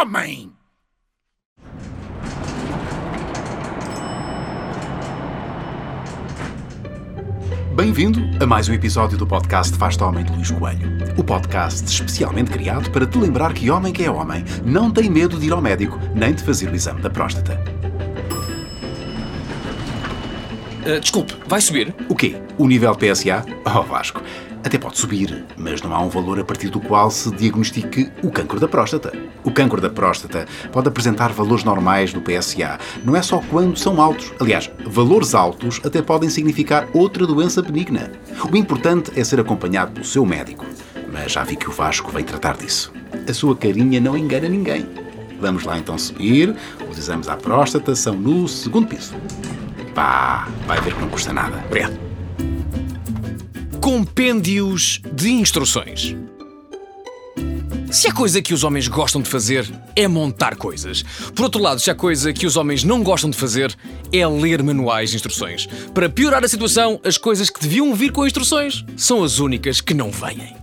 homem! Bem-vindo a mais um episódio do podcast Faz-te Homem de Luís Coelho. O podcast especialmente criado para te lembrar que homem que é homem não tem medo de ir ao médico nem de fazer o exame da próstata. Uh, desculpe, vai subir? O quê? O nível PSA? Oh, Vasco, até pode subir, mas não há um valor a partir do qual se diagnostique o cancro da próstata. O cancro da próstata pode apresentar valores normais no PSA, não é só quando são altos. Aliás, valores altos até podem significar outra doença benigna. O importante é ser acompanhado pelo seu médico. Mas já vi que o Vasco vem tratar disso. A sua carinha não engana ninguém. Vamos lá então subir. Os exames à próstata são no segundo piso. Pá, vai ver que não custa nada. Obrigado. Compêndios de instruções. Se a coisa que os homens gostam de fazer é montar coisas. Por outro lado, se a coisa que os homens não gostam de fazer é ler manuais de instruções. Para piorar a situação, as coisas que deviam vir com instruções são as únicas que não vêm.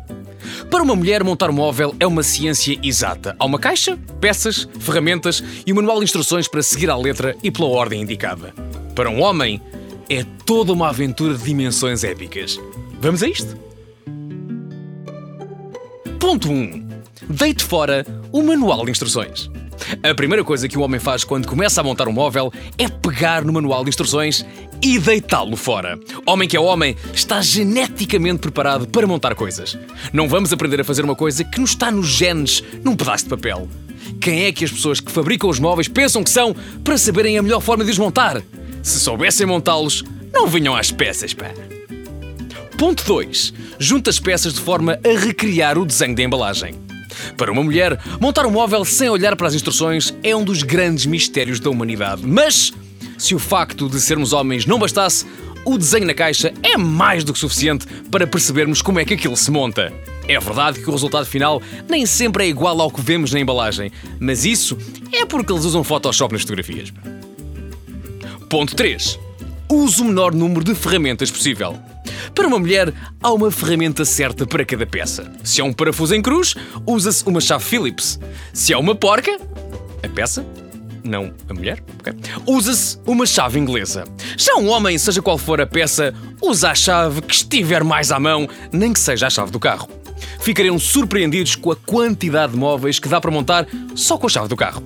Para uma mulher, montar um móvel é uma ciência exata. Há uma caixa, peças, ferramentas e um manual de instruções para seguir à letra e pela ordem indicada. Para um homem, é toda uma aventura de dimensões épicas. Vamos a isto? Ponto 1. Deite fora o manual de instruções. A primeira coisa que o homem faz quando começa a montar um móvel é pegar no manual de instruções e deitá-lo fora. Homem que é homem está geneticamente preparado para montar coisas. Não vamos aprender a fazer uma coisa que nos está nos genes num pedaço de papel. Quem é que as pessoas que fabricam os móveis pensam que são para saberem a melhor forma de os montar? Se soubessem montá-los, não vinham às peças, pá. Ponto 2. Junta as peças de forma a recriar o desenho da embalagem. Para uma mulher, montar um móvel sem olhar para as instruções é um dos grandes mistérios da humanidade. Mas, se o facto de sermos homens não bastasse, o desenho na caixa é mais do que suficiente para percebermos como é que aquilo se monta. É verdade que o resultado final nem sempre é igual ao que vemos na embalagem, mas isso é porque eles usam Photoshop nas fotografias. Ponto 3. Use o menor número de ferramentas possível. Para uma mulher, há uma ferramenta certa para cada peça. Se é um parafuso em cruz, usa-se uma chave Phillips. Se é uma porca, a peça, não a mulher, okay. usa-se uma chave inglesa. Já um homem, seja qual for a peça, usa a chave que estiver mais à mão, nem que seja a chave do carro. Ficariam surpreendidos com a quantidade de móveis que dá para montar só com a chave do carro.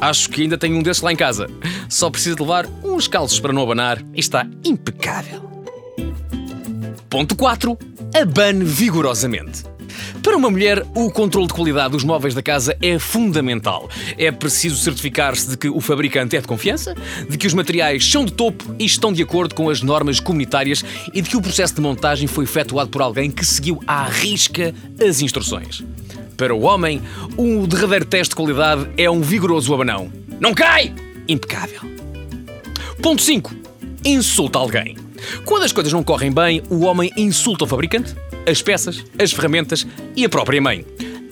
Acho que ainda tenho um desses lá em casa. Só preciso levar uns calços para não abanar e está impecável. Ponto 4. Abane vigorosamente. Para uma mulher, o controle de qualidade dos móveis da casa é fundamental. É preciso certificar-se de que o fabricante é de confiança, de que os materiais são de topo e estão de acordo com as normas comunitárias e de que o processo de montagem foi efetuado por alguém que seguiu à risca as instruções. Para o homem, o derradeiro teste de qualidade é um vigoroso abanão. Não cai! Impecável. Ponto 5. Insulta alguém. Quando as coisas não correm bem, o homem insulta o fabricante, as peças, as ferramentas e a própria mãe.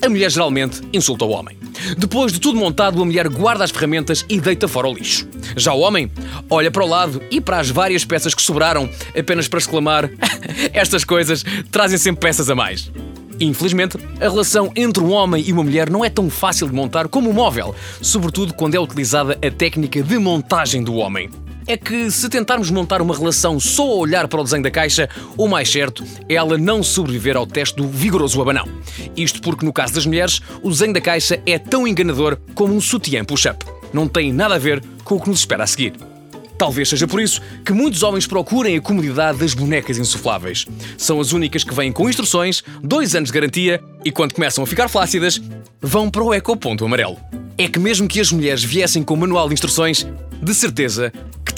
A mulher geralmente insulta o homem. Depois de tudo montado, a mulher guarda as ferramentas e deita fora o lixo. Já o homem olha para o lado e para as várias peças que sobraram, apenas para exclamar: Estas coisas trazem sempre peças a mais. Infelizmente, a relação entre um homem e uma mulher não é tão fácil de montar como um móvel, sobretudo quando é utilizada a técnica de montagem do homem. É que se tentarmos montar uma relação só a olhar para o desenho da caixa, o mais certo é ela não sobreviver ao teste do vigoroso abanão. Isto porque, no caso das mulheres, o desenho da caixa é tão enganador como um sutiã push-up. Não tem nada a ver com o que nos espera a seguir. Talvez seja por isso que muitos homens procurem a comodidade das bonecas insufláveis. São as únicas que vêm com instruções, dois anos de garantia e, quando começam a ficar flácidas, vão para o ecoponto amarelo. É que, mesmo que as mulheres viessem com o manual de instruções, de certeza